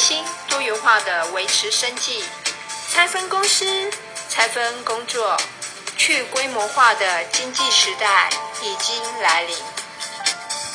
新多元化的维持生计拆分公司拆分工作去规模化的经济时代已经来临。